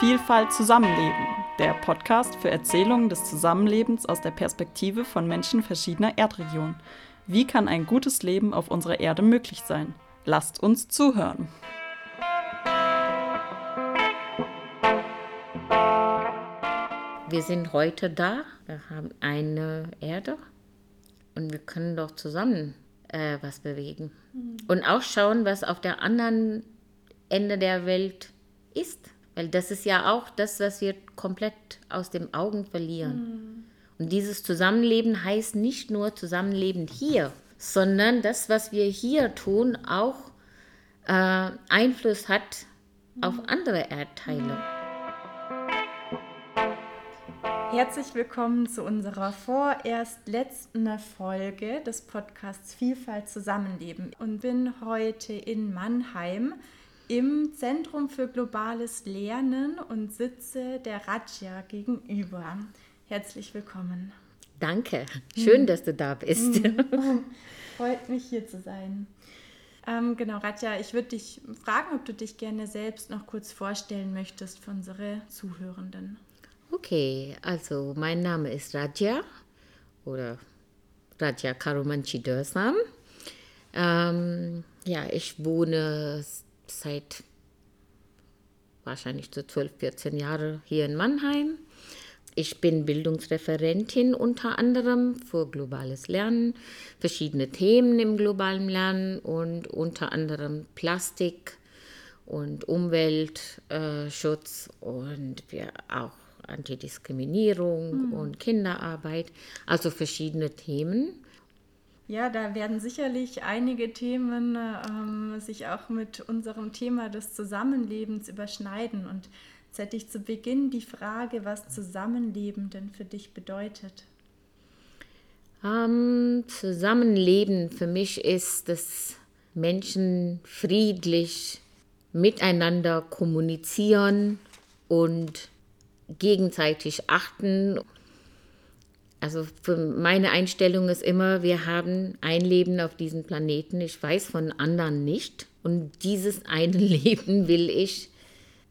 Vielfalt Zusammenleben, der Podcast für Erzählungen des Zusammenlebens aus der Perspektive von Menschen verschiedener Erdregionen. Wie kann ein gutes Leben auf unserer Erde möglich sein? Lasst uns zuhören. Wir sind heute da, wir haben eine Erde und wir können doch zusammen äh, was bewegen. Mhm. Und auch schauen, was auf der anderen Ende der Welt ist. Weil das ist ja auch das, was wir komplett aus den Augen verlieren. Mhm. Und dieses Zusammenleben heißt nicht nur Zusammenleben hier, sondern das, was wir hier tun, auch äh, Einfluss hat mhm. auf andere Erdteile. Herzlich willkommen zu unserer vorerst letzten Folge des Podcasts Vielfalt Zusammenleben und bin heute in Mannheim im Zentrum für globales Lernen und sitze der Raja gegenüber. Herzlich willkommen. Danke, schön, hm. dass du da bist. Hm. Freut mich hier zu sein. Ähm, genau, Ratja, ich würde dich fragen, ob du dich gerne selbst noch kurz vorstellen möchtest für unsere Zuhörenden. Okay, also mein Name ist Raja oder Raja Karumanchi Dörsam. Ähm, ja, ich wohne seit wahrscheinlich so 12, 14 Jahren hier in Mannheim. Ich bin Bildungsreferentin unter anderem für globales Lernen, verschiedene Themen im globalen Lernen und unter anderem Plastik und Umweltschutz äh, und wir auch Antidiskriminierung mhm. und Kinderarbeit, also verschiedene Themen. Ja, da werden sicherlich einige Themen ähm, sich auch mit unserem Thema des Zusammenlebens überschneiden. Und jetzt hätte ich zu Beginn die Frage, was Zusammenleben denn für dich bedeutet. Ähm, Zusammenleben für mich ist, dass Menschen friedlich miteinander kommunizieren und gegenseitig achten. Also für meine Einstellung ist immer, wir haben ein Leben auf diesem Planeten. Ich weiß von anderen nicht. Und dieses eine Leben will ich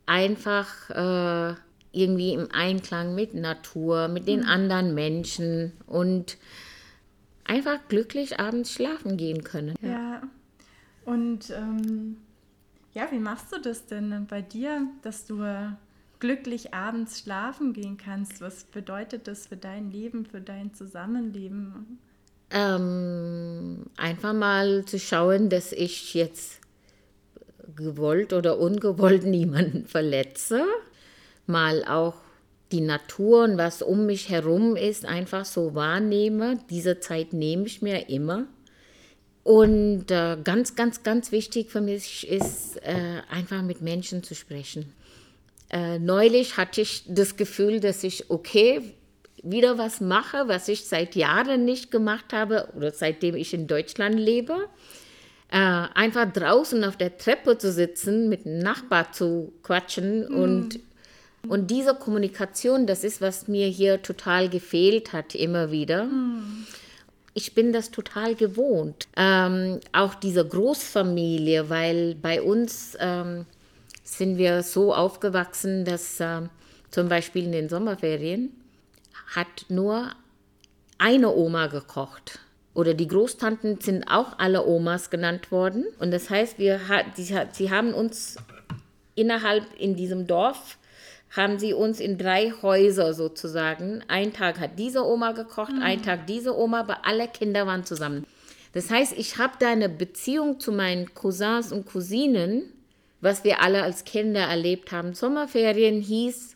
einfach äh, irgendwie im Einklang mit Natur, mit den mhm. anderen Menschen und einfach glücklich abends schlafen gehen können. Ja. ja. Und ähm, ja, wie machst du das denn bei dir, dass du glücklich abends schlafen gehen kannst. Was bedeutet das für dein Leben, für dein Zusammenleben? Ähm, einfach mal zu schauen, dass ich jetzt gewollt oder ungewollt niemanden verletze. Mal auch die Natur und was um mich herum ist, einfach so wahrnehme. Diese Zeit nehme ich mir immer. Und äh, ganz, ganz, ganz wichtig für mich ist, äh, einfach mit Menschen zu sprechen. Äh, neulich hatte ich das Gefühl, dass ich, okay, wieder was mache, was ich seit Jahren nicht gemacht habe oder seitdem ich in Deutschland lebe. Äh, einfach draußen auf der Treppe zu sitzen, mit einem Nachbar zu quatschen mhm. und, und diese Kommunikation, das ist, was mir hier total gefehlt hat, immer wieder. Mhm. Ich bin das total gewohnt. Ähm, auch diese Großfamilie, weil bei uns ähm, sind wir so aufgewachsen, dass äh, zum Beispiel in den Sommerferien hat nur eine Oma gekocht. Oder die Großtanten sind auch alle Omas genannt worden. Und das heißt, wir, die, sie haben uns innerhalb in diesem Dorf, haben sie uns in drei Häuser sozusagen, ein Tag hat diese Oma gekocht, mhm. ein Tag diese Oma, aber alle Kinder waren zusammen. Das heißt, ich habe da eine Beziehung zu meinen Cousins und Cousinen, was wir alle als Kinder erlebt haben. Sommerferien hieß,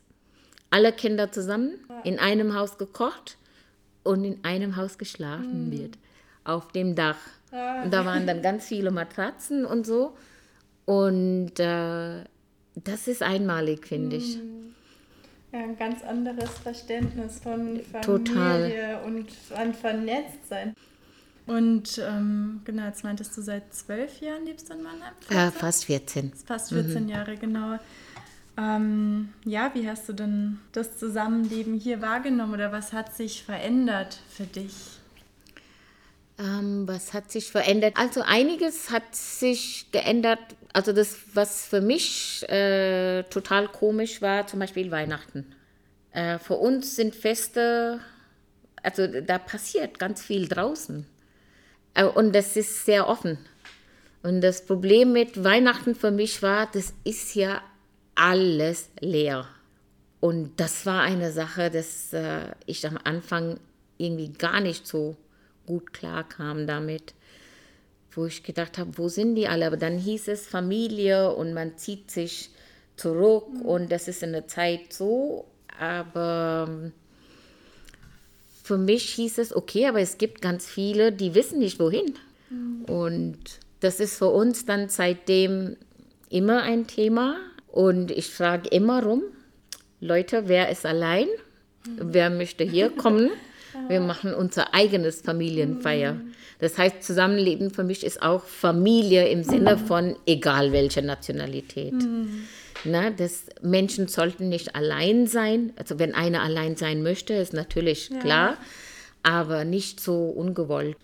alle Kinder zusammen in einem Haus gekocht und in einem Haus geschlafen mhm. wird. Auf dem Dach. Und da waren dann ganz viele Matratzen und so. Und äh, das ist einmalig, finde ich. Mhm. Ja, ein ganz anderes Verständnis von Familie Total. und an Vernetztsein. Und ähm, genau, jetzt meintest du, seit zwölf Jahren lebst du in Mannheim? 14? Ja, fast 14. Fast 14 mhm. Jahre, genau. Ähm, ja, wie hast du denn das Zusammenleben hier wahrgenommen oder was hat sich verändert für dich? Ähm, was hat sich verändert? Also einiges hat sich geändert. Also das, was für mich äh, total komisch war, zum Beispiel Weihnachten. Äh, für uns sind Feste, also da passiert ganz viel draußen. Und das ist sehr offen. Und das Problem mit Weihnachten für mich war, das ist ja alles leer. Und das war eine Sache, dass äh, ich am Anfang irgendwie gar nicht so gut klarkam damit, wo ich gedacht habe, wo sind die alle? Aber dann hieß es Familie und man zieht sich zurück mhm. und das ist in der Zeit so. Aber ähm, für mich hieß es, okay, aber es gibt ganz viele, die wissen nicht wohin. Mhm. Und das ist für uns dann seitdem immer ein Thema. Und ich frage immer rum, Leute, wer ist allein? Mhm. Wer möchte hier kommen? Wir machen unser eigenes Familienfeier. Das heißt, Zusammenleben für mich ist auch Familie im Sinne von egal welcher Nationalität. Mhm. Na, das Menschen sollten nicht allein sein. Also wenn einer allein sein möchte, ist natürlich ja. klar, aber nicht so ungewollt.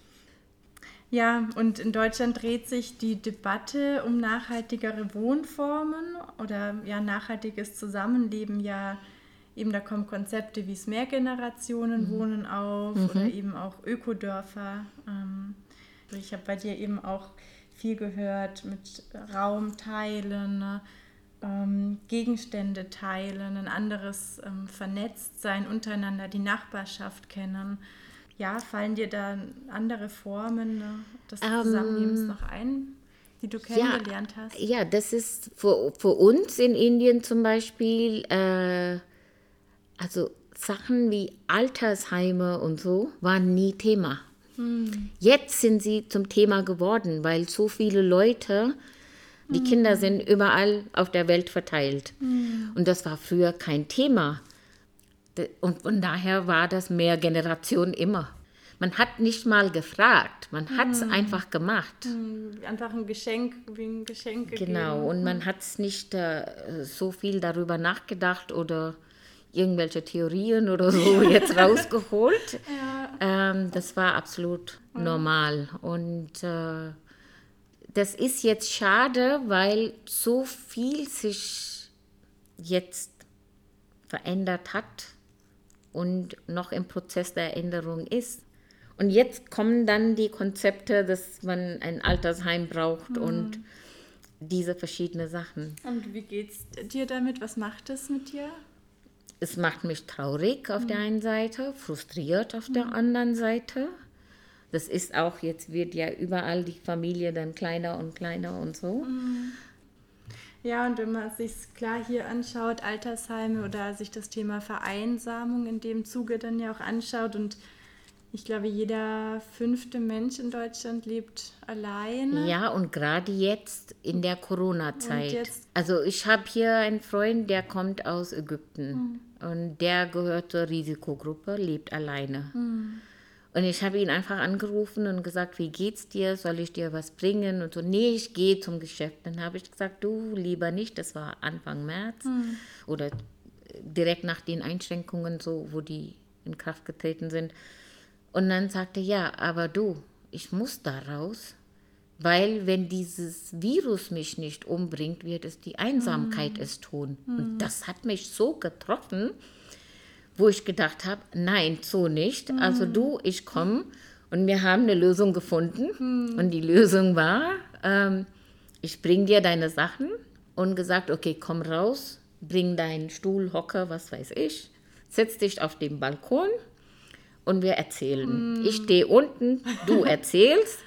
Ja, und in Deutschland dreht sich die Debatte um nachhaltigere Wohnformen oder ja nachhaltiges Zusammenleben ja eben da kommen Konzepte wie es Mehrgenerationen mhm. auf mhm. oder eben auch Ökodörfer. Ähm, ich habe bei dir eben auch viel gehört mit Raum teilen, ne? Ähm, Gegenstände teilen, ein anderes ähm, Vernetztsein untereinander, die Nachbarschaft kennen. Ja, fallen dir da andere Formen ne, des ähm, Zusammenlebens noch ein? die du kennengelernt ja, hast? Ja, das ist für, für uns in Indien zum Beispiel äh, also Sachen wie Altersheime und so waren nie Thema. Hm. Jetzt sind sie zum Thema geworden, weil so viele Leute, die. Kinder sind überall auf der Welt verteilt. Hm. Und das war früher kein Thema. Und von daher war das mehr Generation immer. Man hat nicht mal gefragt, man hat es hm. einfach gemacht. Hm. Einfach ein Geschenk, wie ein Geschenk gegeben. Genau, und man hat es nicht äh, so viel darüber nachgedacht oder irgendwelche Theorien oder so jetzt rausgeholt. Ja. Ähm, das war absolut mhm. normal. Und äh, das ist jetzt schade, weil so viel sich jetzt verändert hat und noch im Prozess der Änderung ist. Und jetzt kommen dann die Konzepte, dass man ein Altersheim braucht mhm. und diese verschiedenen Sachen. Und wie geht's dir damit? Was macht es mit dir? es macht mich traurig auf mhm. der einen Seite, frustriert auf mhm. der anderen Seite. Das ist auch, jetzt wird ja überall die Familie dann kleiner und kleiner und so. Mhm. Ja, und wenn man sich klar hier anschaut, Altersheime oder sich das Thema Vereinsamung in dem Zuge dann ja auch anschaut und ich glaube, jeder fünfte Mensch in Deutschland lebt alleine. Ja, und gerade jetzt in der Corona-Zeit. Also ich habe hier einen Freund, der kommt aus Ägypten. Mhm. Und der gehört zur Risikogruppe, lebt alleine. Mhm. Und ich habe ihn einfach angerufen und gesagt, wie geht's dir? Soll ich dir was bringen? Und so, nee, ich gehe zum Geschäft. Dann habe ich gesagt, du lieber nicht. Das war Anfang März mhm. oder direkt nach den Einschränkungen, so wo die in Kraft getreten sind. Und dann sagte ja, aber du, ich muss da raus. Weil wenn dieses Virus mich nicht umbringt, wird es die Einsamkeit mhm. es tun. Mhm. Und das hat mich so getroffen, wo ich gedacht habe, nein, so nicht. Mhm. Also du, ich komme und wir haben eine Lösung gefunden. Mhm. Und die Lösung war, ähm, ich bring dir deine Sachen und gesagt, okay, komm raus, bring deinen Stuhl, Hocker, was weiß ich, setz dich auf den Balkon und wir erzählen. Ich stehe unten, du erzählst.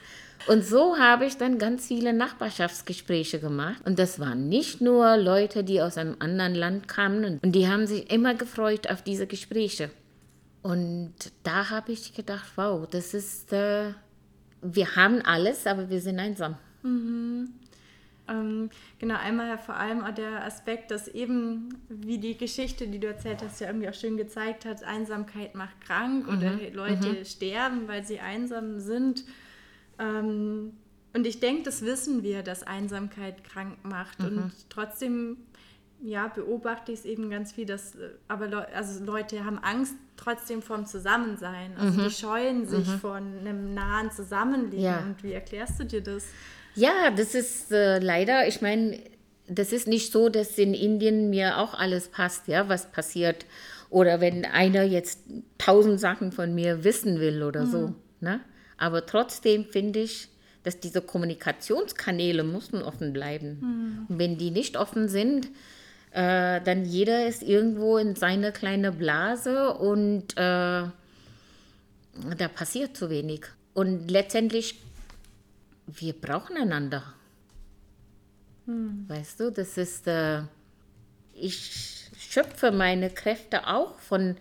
Und so habe ich dann ganz viele Nachbarschaftsgespräche gemacht. Und das waren nicht nur Leute, die aus einem anderen Land kamen. Und die haben sich immer gefreut auf diese Gespräche. Und da habe ich gedacht, wow, das ist, äh, wir haben alles, aber wir sind einsam. Mhm. Ähm, genau, einmal vor allem auch der Aspekt, dass eben, wie die Geschichte, die du erzählt hast, ja irgendwie auch schön gezeigt hat, Einsamkeit macht krank mhm. oder Leute mhm. sterben, weil sie einsam sind. Ähm, und ich denke, das wissen wir, dass Einsamkeit krank macht. Mhm. Und trotzdem ja, beobachte ich es eben ganz viel, dass äh, aber Le also Leute haben Angst trotzdem vom Zusammensein. Also mhm. die scheuen sich mhm. von einem nahen Zusammenleben. Ja. Und wie erklärst du dir das? Ja, das ist äh, leider, ich meine, das ist nicht so, dass in Indien mir auch alles passt, ja, was passiert. Oder wenn einer jetzt tausend Sachen von mir wissen will oder mhm. so. Ne? Aber trotzdem finde ich, dass diese Kommunikationskanäle müssen offen bleiben. Mhm. Und wenn die nicht offen sind, äh, dann jeder ist irgendwo in seine kleine Blase und äh, da passiert zu wenig. Und letztendlich, wir brauchen einander. Hm. Weißt du, das ist, äh, ich schöpfe meine Kräfte auch von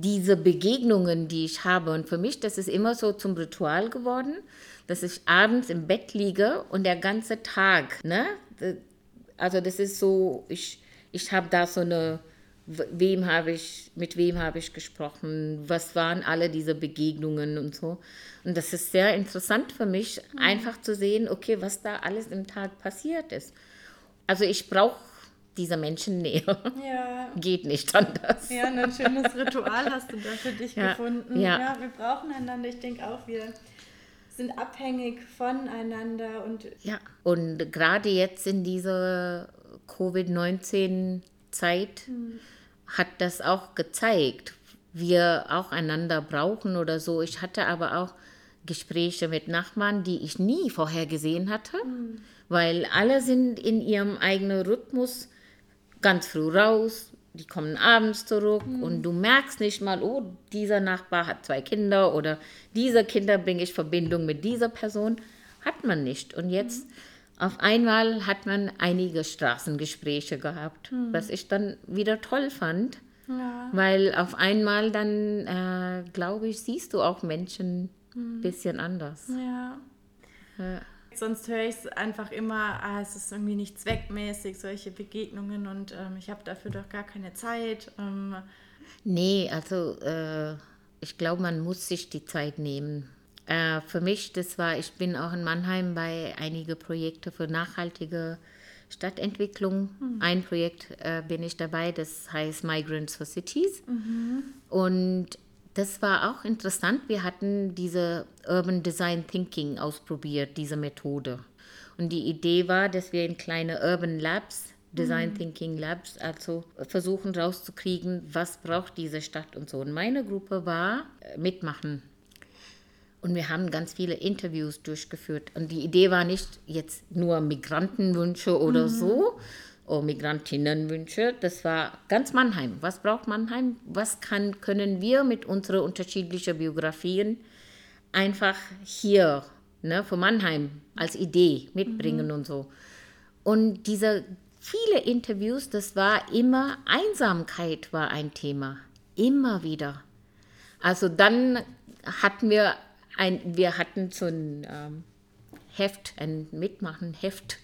diesen Begegnungen, die ich habe. Und für mich, das ist immer so zum Ritual geworden, dass ich abends im Bett liege und der ganze Tag, ne? Also das ist so, ich ich habe da so eine, wem habe ich, mit wem habe ich gesprochen, was waren alle diese Begegnungen und so. Und das ist sehr interessant für mich, mhm. einfach zu sehen, okay, was da alles im Tag passiert ist. Also ich brauche diese Menschen näher. Ja. Geht nicht anders. Ja, ein schönes Ritual hast du da für dich ja. gefunden. Ja. ja, wir brauchen einander. Ich denke auch, wir sind abhängig voneinander und ja und gerade jetzt in dieser Covid-19-Zeit mhm. hat das auch gezeigt, wir auch einander brauchen oder so. Ich hatte aber auch Gespräche mit Nachbarn, die ich nie vorher gesehen hatte, mhm. weil alle sind in ihrem eigenen Rhythmus ganz früh raus, die kommen abends zurück mhm. und du merkst nicht mal, oh, dieser Nachbar hat zwei Kinder oder diese Kinder bringe ich Verbindung mit dieser Person. Hat man nicht. Und jetzt mhm. Auf einmal hat man einige Straßengespräche gehabt, hm. was ich dann wieder toll fand, ja. weil auf einmal dann, äh, glaube ich, siehst du auch Menschen ein hm. bisschen anders. Ja. ja. Sonst höre ich es einfach immer, ah, es ist irgendwie nicht zweckmäßig, solche Begegnungen und ähm, ich habe dafür doch gar keine Zeit. Ähm. Nee, also äh, ich glaube, man muss sich die Zeit nehmen. Äh, für mich, das war, ich bin auch in Mannheim bei einigen Projekten für nachhaltige Stadtentwicklung. Mhm. Ein Projekt äh, bin ich dabei, das heißt Migrants for Cities. Mhm. Und das war auch interessant. Wir hatten diese Urban Design Thinking ausprobiert, diese Methode. Und die Idee war, dass wir in kleine Urban Labs, Design mhm. Thinking Labs, also versuchen rauszukriegen, was braucht diese Stadt und so. Und meine Gruppe war äh, mitmachen und wir haben ganz viele Interviews durchgeführt. Und die Idee war nicht jetzt nur Migrantenwünsche oder mhm. so, oder Migrantinnenwünsche. Das war ganz Mannheim. Was braucht Mannheim? Was kann, können wir mit unseren unterschiedlichen Biografien einfach hier ne, für Mannheim als Idee mitbringen mhm. und so. Und diese viele Interviews, das war immer Einsamkeit war ein Thema. Immer wieder. Also dann hatten wir ein, wir hatten so ein ähm, Heft, ein Mitmachen-Heft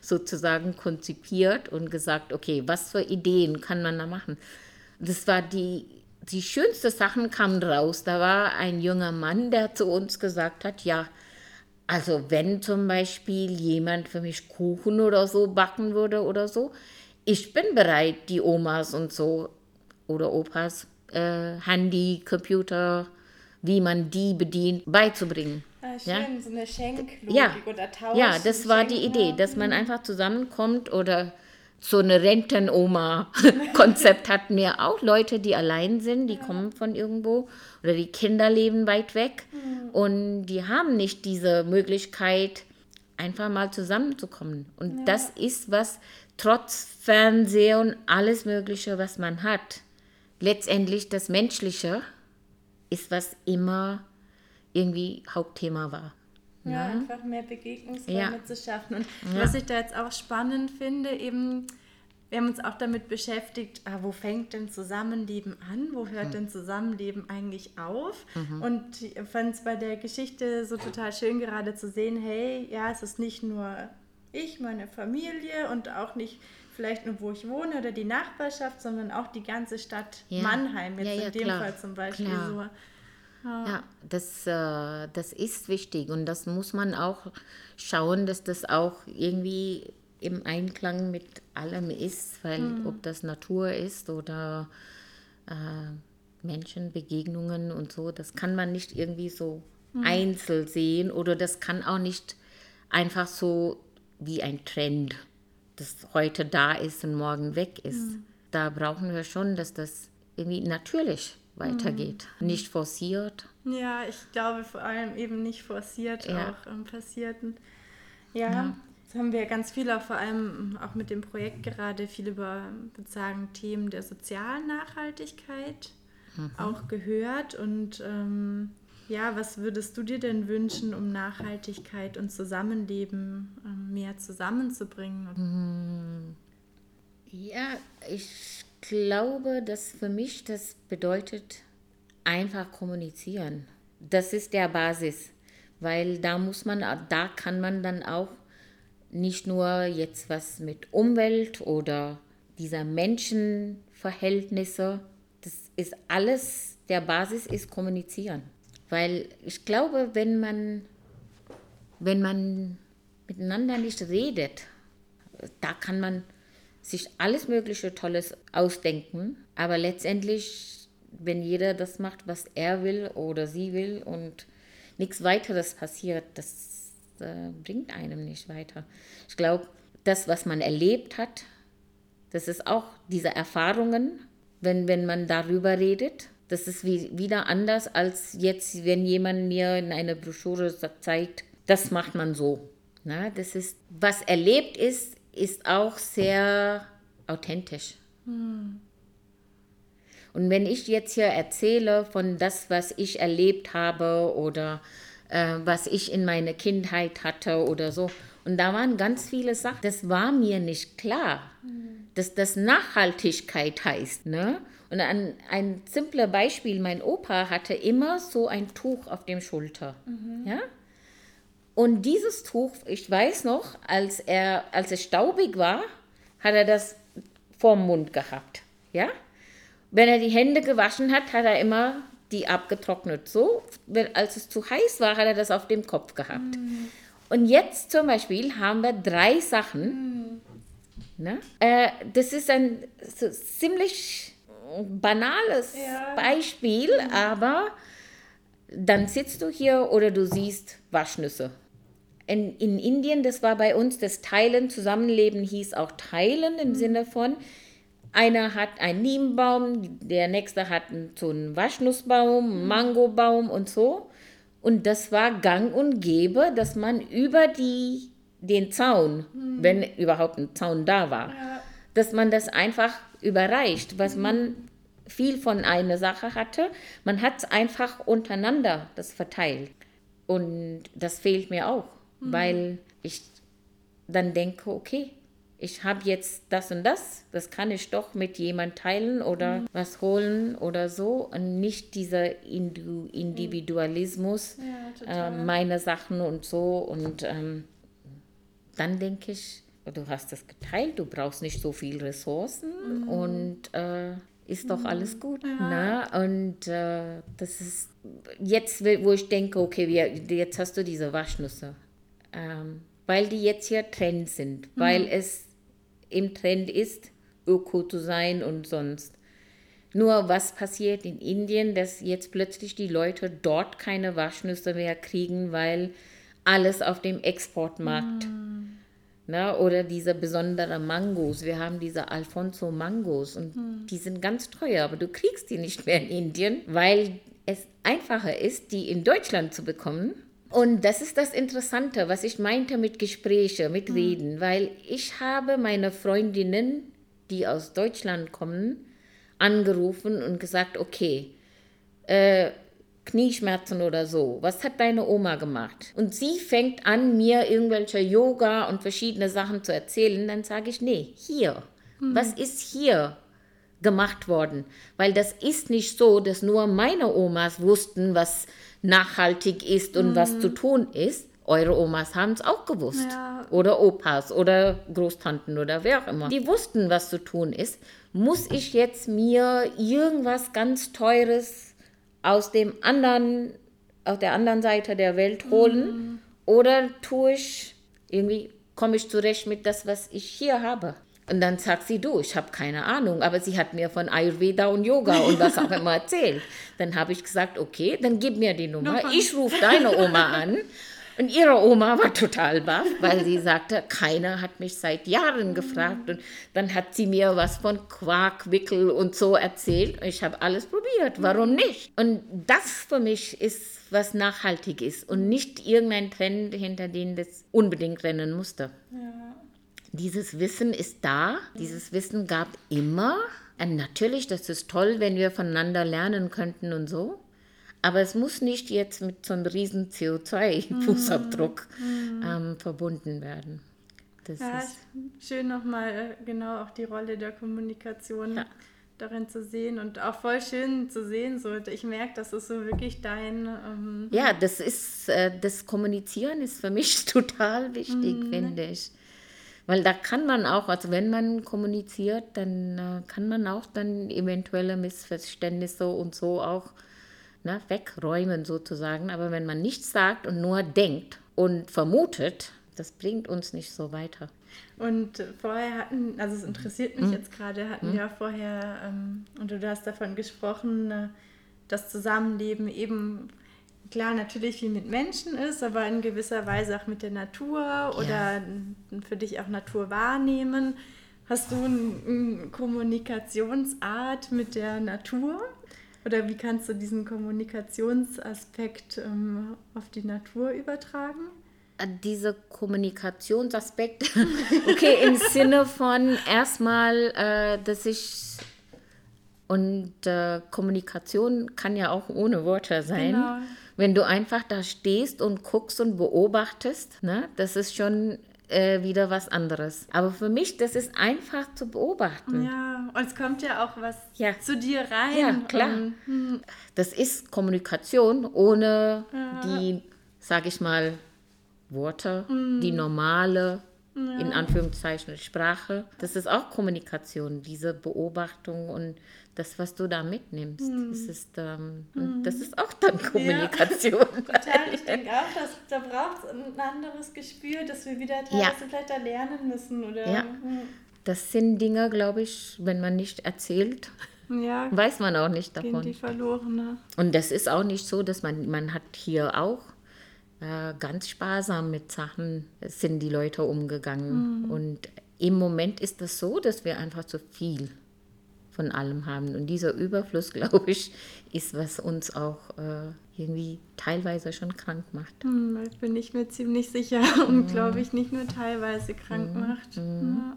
sozusagen konzipiert und gesagt, okay, was für Ideen kann man da machen? Das war die, die schönste Sachen kamen raus. Da war ein junger Mann, der zu uns gesagt hat, ja, also wenn zum Beispiel jemand für mich Kuchen oder so backen würde oder so, ich bin bereit, die Omas und so oder Opas äh, Handy, Computer, wie man die bedient, beizubringen. Ah, schön, ja? so eine Schenklogik ja. oder Tausch. Ja, das war die Idee, dass man mhm. einfach zusammenkommt oder so eine Rentenoma-Konzept hatten wir auch. Leute, die allein sind, die ja. kommen von irgendwo oder die Kinder leben weit weg mhm. und die haben nicht diese Möglichkeit, einfach mal zusammenzukommen. Und ja. das ist was, trotz Fernseher und alles Mögliche, was man hat, letztendlich das Menschliche ist, was immer irgendwie Hauptthema war. Ja, ja. einfach mehr Begegnungsräume ja. zu schaffen. Und ja. was ich da jetzt auch spannend finde, eben, wir haben uns auch damit beschäftigt, ah, wo fängt denn Zusammenleben an? Wo hört mhm. denn Zusammenleben eigentlich auf? Mhm. Und ich fand es bei der Geschichte so total schön gerade zu sehen, hey, ja, es ist nicht nur ich, meine Familie und auch nicht vielleicht nur, wo ich wohne oder die Nachbarschaft, sondern auch die ganze Stadt ja. Mannheim, jetzt ja, ja, in dem klar. Fall zum Beispiel klar. so. Ja, das, äh, das ist wichtig und das muss man auch schauen, dass das auch irgendwie im Einklang mit allem ist, weil mhm. ob das Natur ist oder äh, Menschenbegegnungen und so, das kann man nicht irgendwie so mhm. einzeln sehen oder das kann auch nicht einfach so wie ein Trend, das heute da ist und morgen weg ist. Mhm. Da brauchen wir schon, dass das irgendwie natürlich weitergeht, mhm. nicht forciert. Ja, ich glaube vor allem eben nicht forciert ja. auch ähm, passierten. Ja, ja, jetzt haben wir ganz viel auch vor allem auch mit dem Projekt gerade viel über sozusagen Themen der sozialen Nachhaltigkeit mhm. auch gehört und ähm, ja, was würdest du dir denn wünschen, um Nachhaltigkeit und Zusammenleben ähm, mehr zusammenzubringen? Mhm. Ja, ich glaube, dass für mich das bedeutet einfach kommunizieren. Das ist der Basis, weil da muss man, da kann man dann auch nicht nur jetzt was mit Umwelt oder dieser Menschenverhältnisse, das ist alles, der Basis ist kommunizieren. Weil ich glaube, wenn man, wenn man miteinander nicht redet, da kann man sich alles Mögliche Tolles ausdenken, aber letztendlich, wenn jeder das macht, was er will oder sie will und nichts weiteres passiert, das äh, bringt einem nicht weiter. Ich glaube, das, was man erlebt hat, das ist auch diese Erfahrungen, wenn, wenn man darüber redet. Das ist wie, wieder anders als jetzt, wenn jemand mir in einer Broschüre zeigt, das macht man so. Na, das ist, was erlebt ist, ist auch sehr authentisch. Hm. Und wenn ich jetzt hier erzähle von das, was ich erlebt habe oder äh, was ich in meiner Kindheit hatte oder so, und da waren ganz viele Sachen, das war mir nicht klar, dass das Nachhaltigkeit heißt. Ne? Und ein, ein simples Beispiel, mein Opa hatte immer so ein Tuch auf dem Schulter. Mhm. Ja? Und dieses Tuch, ich weiß noch, als, er, als es staubig war, hat er das vorm Mund gehabt. Ja? Wenn er die Hände gewaschen hat, hat er immer die abgetrocknet. So, wenn, als es zu heiß war, hat er das auf dem Kopf gehabt. Mhm. Und jetzt zum Beispiel haben wir drei Sachen. Mhm. Ne? Äh, das ist ein so ziemlich banales ja. Beispiel, aber dann sitzt du hier oder du siehst Waschnüsse in, in Indien, das war bei uns das Teilen, Zusammenleben hieß auch Teilen im mhm. Sinne von, einer hat einen Niembaum, der nächste hat so einen Waschnussbaum, einen mhm. Mangobaum und so. Und das war gang und gäbe, dass man über die, den Zaun, mhm. wenn überhaupt ein Zaun da war, ja. dass man das einfach überreicht, was mhm. man viel von einer Sache hatte. Man hat es einfach untereinander das verteilt. Und das fehlt mir auch mhm. weil ich dann denke, okay, ich habe jetzt das und das, das kann ich doch mit jemand teilen oder mhm. was holen oder so und nicht dieser Indu Individualismus, ja, äh, meine Sachen und so und ähm, dann denke ich, du hast das geteilt, du brauchst nicht so viel Ressourcen mhm. und äh, ist doch alles mhm. gut. Ja. Ne? Und äh, das ist jetzt, wo ich denke, okay, jetzt hast du diese Waschnüsse ähm, weil die jetzt hier Trend sind, mhm. weil es im Trend ist, öko zu sein und sonst. Nur was passiert in Indien, dass jetzt plötzlich die Leute dort keine Waschnüsse mehr kriegen, weil alles auf dem Exportmarkt. Mhm. Na, oder diese besonderen Mangos. Wir haben diese Alfonso Mangos und mhm. die sind ganz teuer, aber du kriegst die nicht mehr in Indien, weil es einfacher ist, die in Deutschland zu bekommen und das ist das Interessante, was ich meinte mit Gespräche, mit mhm. Reden, weil ich habe meine Freundinnen, die aus Deutschland kommen, angerufen und gesagt, okay, äh, Knieschmerzen oder so, was hat deine Oma gemacht? Und sie fängt an, mir irgendwelche Yoga und verschiedene Sachen zu erzählen, dann sage ich, nee, hier. Mhm. Was ist hier gemacht worden? Weil das ist nicht so, dass nur meine Omas wussten, was nachhaltig ist und mhm. was zu tun ist. Eure Omas haben es auch gewusst. Ja. Oder Opas oder Großtanten oder wer auch immer. Die wussten, was zu tun ist. Muss ich jetzt mir irgendwas ganz Teures aus dem anderen, auf der anderen Seite der Welt holen? Mhm. Oder tue ich irgendwie komme ich zurecht mit das, was ich hier habe? Und dann sagt sie, du, ich habe keine Ahnung, aber sie hat mir von Ayurveda und Yoga und was auch immer erzählt. Dann habe ich gesagt, okay, dann gib mir die Nummer. Ich rufe deine Oma an und ihre Oma war total baff, weil sie sagte, keiner hat mich seit Jahren gefragt. Und dann hat sie mir was von Quarkwickel und so erzählt. Ich habe alles probiert. Warum nicht? Und das für mich ist, was nachhaltig ist und nicht irgendein Trend, hinter dem das unbedingt rennen musste. Ja. Dieses Wissen ist da. Dieses Wissen gab immer. Und natürlich, das ist toll, wenn wir voneinander lernen könnten und so. Aber es muss nicht jetzt mit so einem riesen CO2-Fußabdruck mm. ähm, verbunden werden. Das ja, ist schön nochmal äh, genau auch die Rolle der Kommunikation ja. darin zu sehen und auch voll schön zu sehen. So, ich merke, das ist so wirklich dein. Ähm ja, das ist äh, das Kommunizieren ist für mich total wichtig, mm. finde ich. Weil da kann man auch, also wenn man kommuniziert, dann äh, kann man auch dann eventuelle Missverständnisse und so auch ne, wegräumen sozusagen. Aber wenn man nichts sagt und nur denkt und vermutet, das bringt uns nicht so weiter. Und vorher hatten, also es interessiert mich mhm. jetzt gerade, hatten mhm. ja vorher, ähm, und du hast davon gesprochen, äh, das Zusammenleben eben klar natürlich viel mit Menschen ist, aber in gewisser Weise auch mit der Natur oder ja. für dich auch Natur wahrnehmen. Hast du eine Kommunikationsart mit der Natur? Oder wie kannst du diesen Kommunikationsaspekt ähm, auf die Natur übertragen? Äh, dieser Kommunikationsaspekt, okay, im Sinne von erstmal, äh, dass ich und äh, Kommunikation kann ja auch ohne Worte sein. Genau. Wenn du einfach da stehst und guckst und beobachtest, ne, das ist schon äh, wieder was anderes. Aber für mich, das ist einfach zu beobachten. Ja, und es kommt ja auch was ja. zu dir rein. Ja, klar. Und, hm. Das ist Kommunikation ohne ja. die, sag ich mal, Worte, hm. die normale in Anführungszeichen Sprache. Das ist auch Kommunikation, diese Beobachtung und das, was du da mitnimmst. Mhm. Das, ist, ähm, mhm. das ist auch dann Kommunikation. Ja, total. Ich denke auch, dass, da braucht es ein anderes Gespür, dass wir wieder teilweise ja. vielleicht da lernen müssen. Oder, ja. Mhm. Das sind Dinge, glaube ich, wenn man nicht erzählt, ja, weiß man auch nicht davon. Die verloren, ne? Und das ist auch nicht so, dass man, man hat hier auch äh, ganz sparsam mit Sachen sind die Leute umgegangen. Mhm. Und im Moment ist das so, dass wir einfach zu viel von allem haben. Und dieser Überfluss, glaube ich, ist, was uns auch äh, irgendwie teilweise schon krank macht. Hm, bin ich mir ziemlich sicher und mhm. glaube ich nicht nur teilweise krank mhm. macht. Mhm. Ja.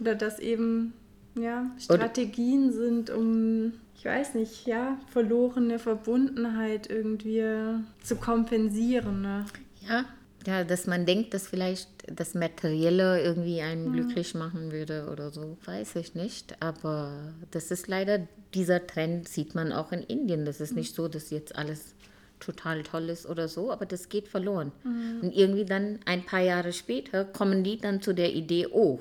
Oder dass eben ja, Strategien Oder sind, um, ich weiß nicht, ja, verlorene Verbundenheit irgendwie zu kompensieren. Ne? Ja, ja, dass man denkt, dass vielleicht das Materielle irgendwie einen mhm. glücklich machen würde oder so, weiß ich nicht. Aber das ist leider, dieser Trend sieht man auch in Indien. Das ist mhm. nicht so, dass jetzt alles total toll ist oder so, aber das geht verloren. Mhm. Und irgendwie dann ein paar Jahre später kommen die dann zu der Idee, oh,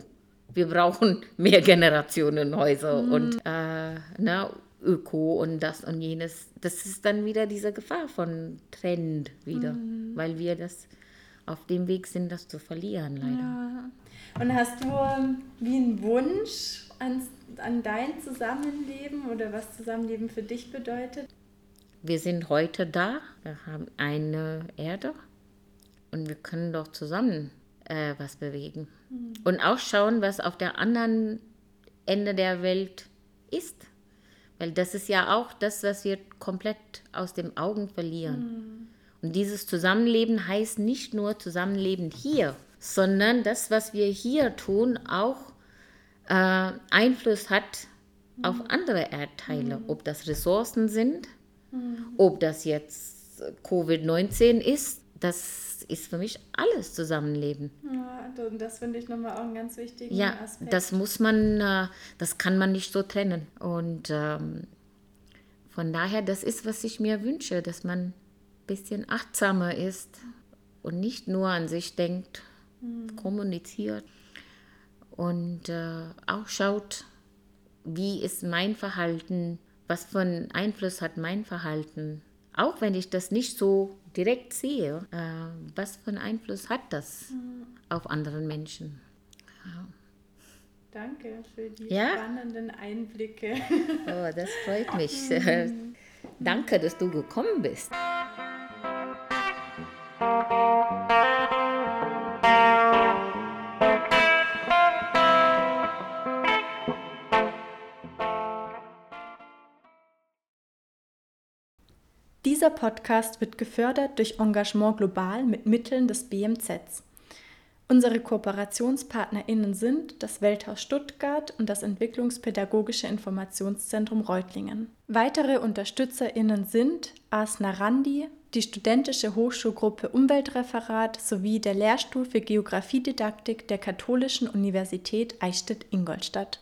wir brauchen mehr Generationenhäuser mhm. und äh, na, Öko und das und jenes. Das ist dann wieder diese Gefahr von Trend wieder, mhm. weil wir das auf dem Weg sind, das zu verlieren, leider. Ja. Und hast du ähm, wie einen Wunsch an, an dein Zusammenleben oder was Zusammenleben für dich bedeutet? Wir sind heute da, wir haben eine Erde und wir können doch zusammen äh, was bewegen. Mhm. Und auch schauen, was auf der anderen Ende der Welt ist. Weil das ist ja auch das, was wir komplett aus den Augen verlieren. Mhm. Und dieses Zusammenleben heißt nicht nur Zusammenleben hier, sondern das, was wir hier tun, auch äh, Einfluss hat mhm. auf andere Erdteile. Mhm. Ob das Ressourcen sind, mhm. ob das jetzt Covid-19 ist, das ist für mich alles Zusammenleben. Ja, das finde ich nochmal auch einen ganz wichtigen ja, Aspekt. Ja, das muss man, äh, das kann man nicht so trennen. Und ähm, von daher, das ist, was ich mir wünsche, dass man bisschen achtsamer ist und nicht nur an sich denkt, mhm. kommuniziert und äh, auch schaut, wie ist mein Verhalten, was für einen Einfluss hat mein Verhalten, auch wenn ich das nicht so direkt sehe, äh, was für einen Einfluss hat das mhm. auf anderen Menschen. Ja. Danke für die ja? spannenden Einblicke. Oh, das freut mich. Danke, dass du gekommen bist. Dieser Podcast wird gefördert durch Engagement Global mit Mitteln des BMZs. Unsere KooperationspartnerInnen sind das Welthaus Stuttgart und das Entwicklungspädagogische Informationszentrum Reutlingen. Weitere UnterstützerInnen sind Asna Randi, die Studentische Hochschulgruppe Umweltreferat sowie der Lehrstuhl für Geographiedidaktik der Katholischen Universität Eichstätt-Ingolstadt.